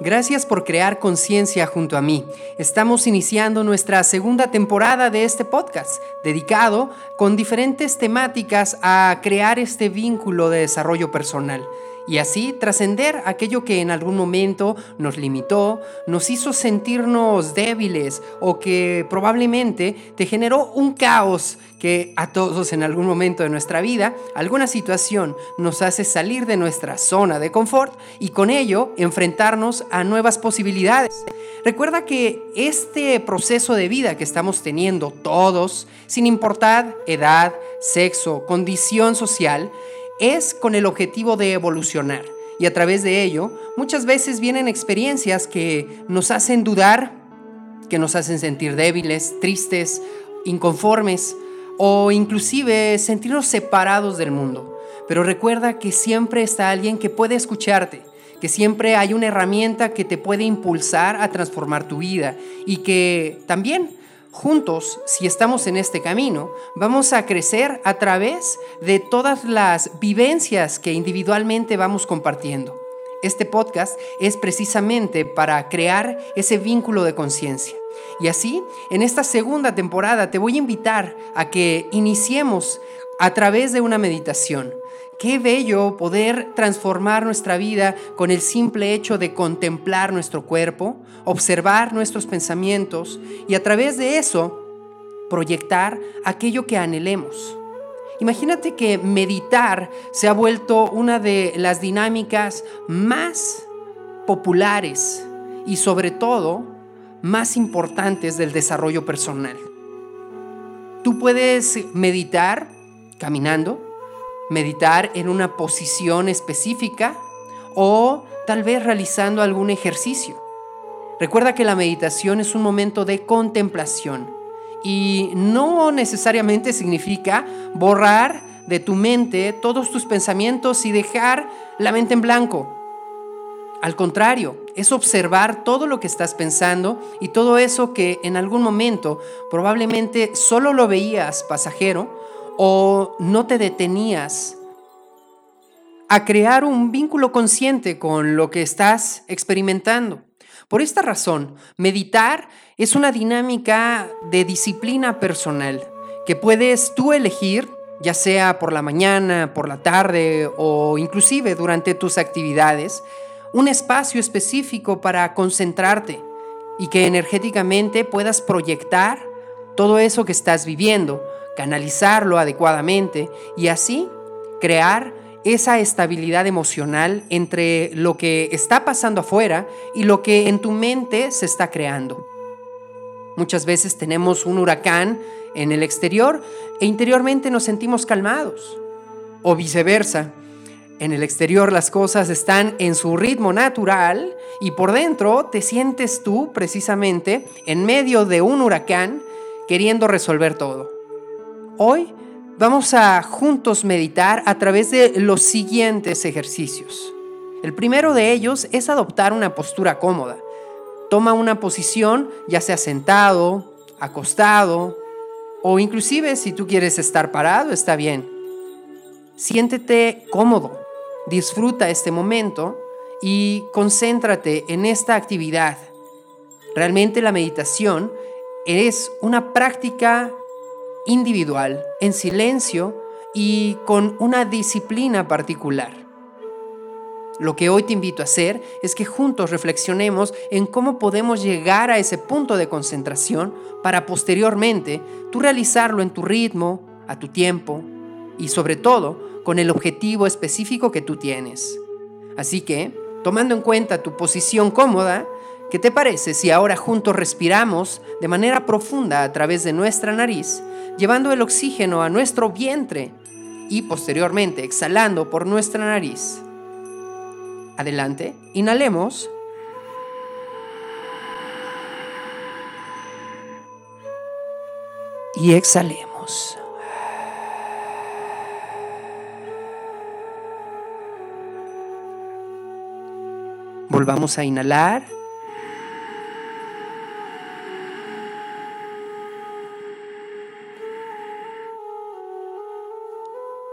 Gracias por crear conciencia junto a mí. Estamos iniciando nuestra segunda temporada de este podcast, dedicado con diferentes temáticas a crear este vínculo de desarrollo personal y así trascender aquello que en algún momento nos limitó, nos hizo sentirnos débiles o que probablemente te generó un caos que a todos en algún momento de nuestra vida, alguna situación nos hace salir de nuestra zona de confort y con ello enfrentarnos a nuevas posibilidades. Recuerda que este proceso de vida que estamos teniendo todos, sin importar edad, sexo, condición social, es con el objetivo de evolucionar. Y a través de ello, muchas veces vienen experiencias que nos hacen dudar, que nos hacen sentir débiles, tristes, inconformes o inclusive sentirnos separados del mundo. Pero recuerda que siempre está alguien que puede escucharte, que siempre hay una herramienta que te puede impulsar a transformar tu vida y que también juntos, si estamos en este camino, vamos a crecer a través de todas las vivencias que individualmente vamos compartiendo. Este podcast es precisamente para crear ese vínculo de conciencia. Y así, en esta segunda temporada te voy a invitar a que iniciemos a través de una meditación Qué bello poder transformar nuestra vida con el simple hecho de contemplar nuestro cuerpo, observar nuestros pensamientos y a través de eso proyectar aquello que anhelemos. Imagínate que meditar se ha vuelto una de las dinámicas más populares y sobre todo más importantes del desarrollo personal. Tú puedes meditar caminando, meditar en una posición específica o tal vez realizando algún ejercicio. Recuerda que la meditación es un momento de contemplación y no necesariamente significa borrar de tu mente todos tus pensamientos y dejar la mente en blanco. Al contrario, es observar todo lo que estás pensando y todo eso que en algún momento probablemente solo lo veías pasajero o no te detenías a crear un vínculo consciente con lo que estás experimentando. Por esta razón, meditar es una dinámica de disciplina personal que puedes tú elegir, ya sea por la mañana, por la tarde o inclusive durante tus actividades, un espacio específico para concentrarte y que energéticamente puedas proyectar todo eso que estás viviendo canalizarlo adecuadamente y así crear esa estabilidad emocional entre lo que está pasando afuera y lo que en tu mente se está creando. Muchas veces tenemos un huracán en el exterior e interiormente nos sentimos calmados. O viceversa, en el exterior las cosas están en su ritmo natural y por dentro te sientes tú precisamente en medio de un huracán queriendo resolver todo. Hoy vamos a juntos meditar a través de los siguientes ejercicios. El primero de ellos es adoptar una postura cómoda. Toma una posición ya sea sentado, acostado o inclusive si tú quieres estar parado, está bien. Siéntete cómodo, disfruta este momento y concéntrate en esta actividad. Realmente la meditación es una práctica individual, en silencio y con una disciplina particular. Lo que hoy te invito a hacer es que juntos reflexionemos en cómo podemos llegar a ese punto de concentración para posteriormente tú realizarlo en tu ritmo, a tu tiempo y sobre todo con el objetivo específico que tú tienes. Así que, tomando en cuenta tu posición cómoda, ¿qué te parece si ahora juntos respiramos de manera profunda a través de nuestra nariz llevando el oxígeno a nuestro vientre y posteriormente exhalando por nuestra nariz. Adelante, inhalemos. Y exhalemos. Volvamos a inhalar.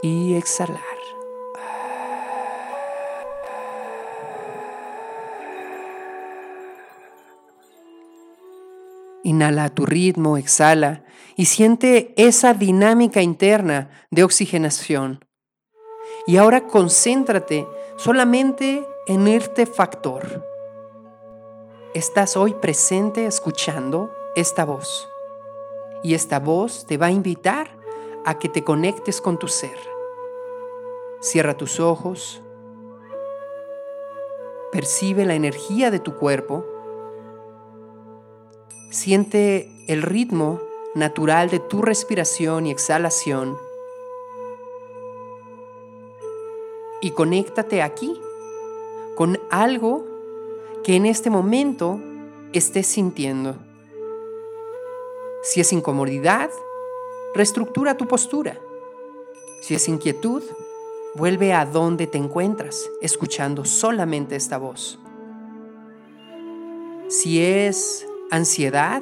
y exhalar. Inhala a tu ritmo, exhala y siente esa dinámica interna de oxigenación. Y ahora concéntrate solamente en este factor. Estás hoy presente escuchando esta voz. Y esta voz te va a invitar a que te conectes con tu ser. Cierra tus ojos. Percibe la energía de tu cuerpo. Siente el ritmo natural de tu respiración y exhalación. Y conéctate aquí con algo que en este momento estés sintiendo. Si es incomodidad, reestructura tu postura. Si es inquietud, vuelve a donde te encuentras, escuchando solamente esta voz. Si es ansiedad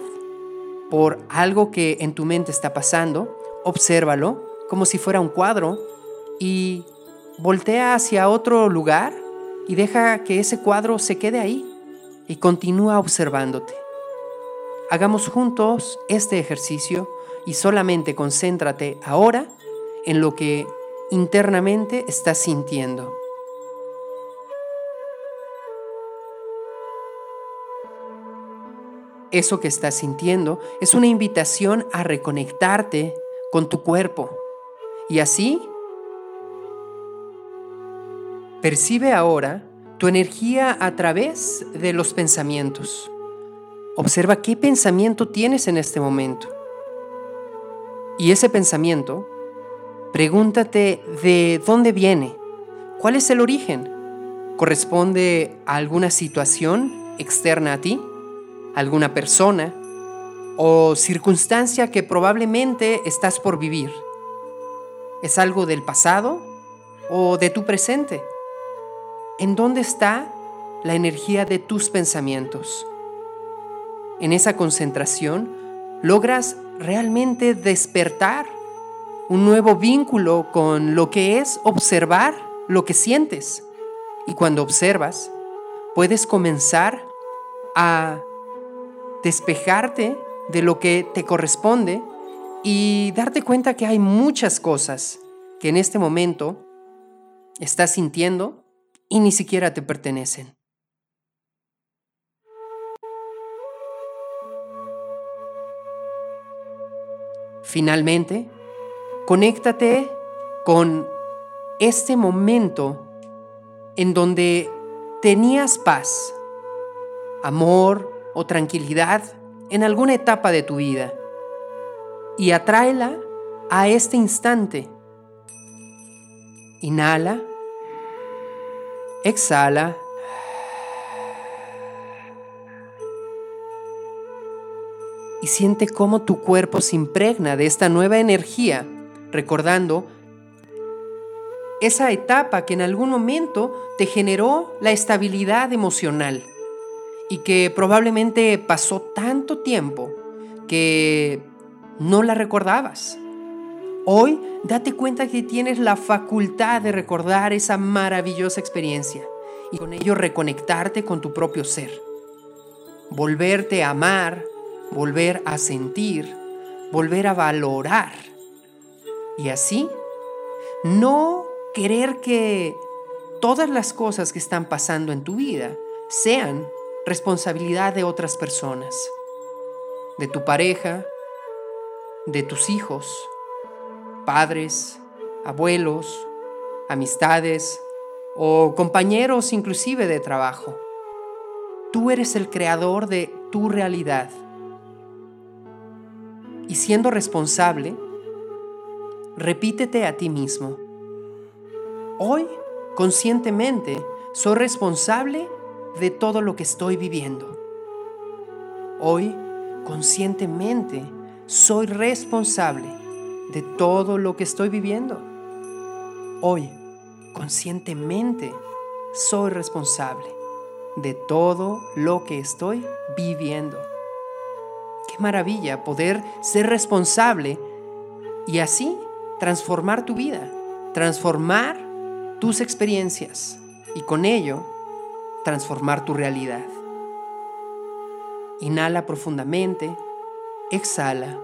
por algo que en tu mente está pasando, obsérvalo como si fuera un cuadro y voltea hacia otro lugar y deja que ese cuadro se quede ahí y continúa observándote. Hagamos juntos este ejercicio y solamente concéntrate ahora en lo que internamente estás sintiendo. Eso que estás sintiendo es una invitación a reconectarte con tu cuerpo y así percibe ahora tu energía a través de los pensamientos. Observa qué pensamiento tienes en este momento. Y ese pensamiento, pregúntate de dónde viene, cuál es el origen. ¿Corresponde a alguna situación externa a ti? ¿Alguna persona? ¿O circunstancia que probablemente estás por vivir? ¿Es algo del pasado o de tu presente? ¿En dónde está la energía de tus pensamientos? En esa concentración logras realmente despertar un nuevo vínculo con lo que es observar lo que sientes. Y cuando observas, puedes comenzar a despejarte de lo que te corresponde y darte cuenta que hay muchas cosas que en este momento estás sintiendo y ni siquiera te pertenecen. Finalmente, conéctate con este momento en donde tenías paz, amor o tranquilidad en alguna etapa de tu vida y atráela a este instante. Inhala Exhala. Y siente cómo tu cuerpo se impregna de esta nueva energía, recordando esa etapa que en algún momento te generó la estabilidad emocional y que probablemente pasó tanto tiempo que no la recordabas. Hoy date cuenta que tienes la facultad de recordar esa maravillosa experiencia y con ello reconectarte con tu propio ser. Volverte a amar, volver a sentir, volver a valorar. Y así, no querer que todas las cosas que están pasando en tu vida sean responsabilidad de otras personas, de tu pareja, de tus hijos, padres, abuelos, amistades o compañeros inclusive de trabajo. Tú eres el creador de tu realidad. Y siendo responsable, repítete a ti mismo. Hoy, conscientemente, soy responsable de todo lo que estoy viviendo. Hoy, conscientemente, soy responsable de todo lo que estoy viviendo. Hoy, conscientemente, soy responsable de todo lo que estoy viviendo. Qué maravilla poder ser responsable y así transformar tu vida, transformar tus experiencias y con ello transformar tu realidad. Inhala profundamente exhala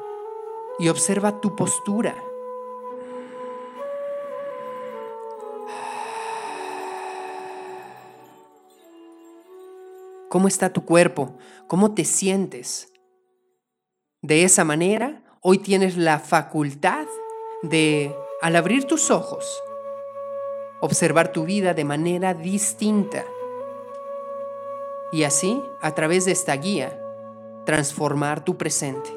y observa tu postura. ¿Cómo está tu cuerpo? ¿Cómo te sientes? De esa manera, hoy tienes la facultad de, al abrir tus ojos, observar tu vida de manera distinta. Y así, a través de esta guía, transformar tu presente.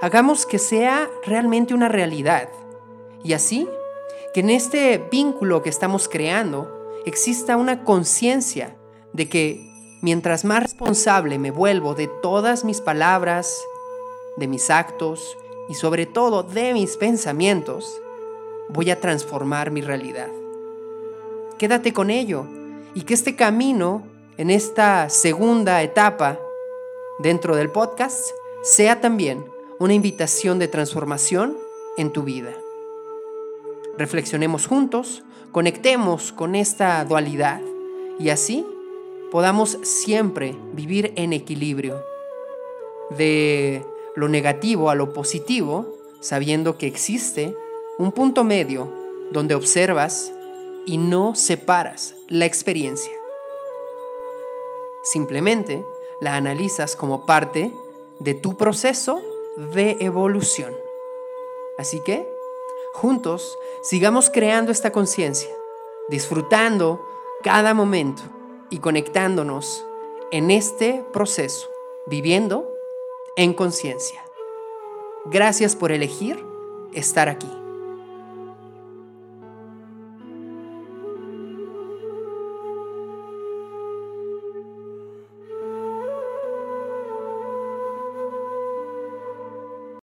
Hagamos que sea realmente una realidad. Y así, que en este vínculo que estamos creando exista una conciencia de que mientras más responsable me vuelvo de todas mis palabras, de mis actos y sobre todo de mis pensamientos, voy a transformar mi realidad. Quédate con ello y que este camino, en esta segunda etapa dentro del podcast, sea también una invitación de transformación en tu vida. Reflexionemos juntos, conectemos con esta dualidad y así podamos siempre vivir en equilibrio. De lo negativo a lo positivo, sabiendo que existe un punto medio donde observas y no separas la experiencia. Simplemente la analizas como parte de tu proceso de evolución. Así que, juntos, sigamos creando esta conciencia, disfrutando cada momento y conectándonos en este proceso, viviendo en conciencia. Gracias por elegir estar aquí.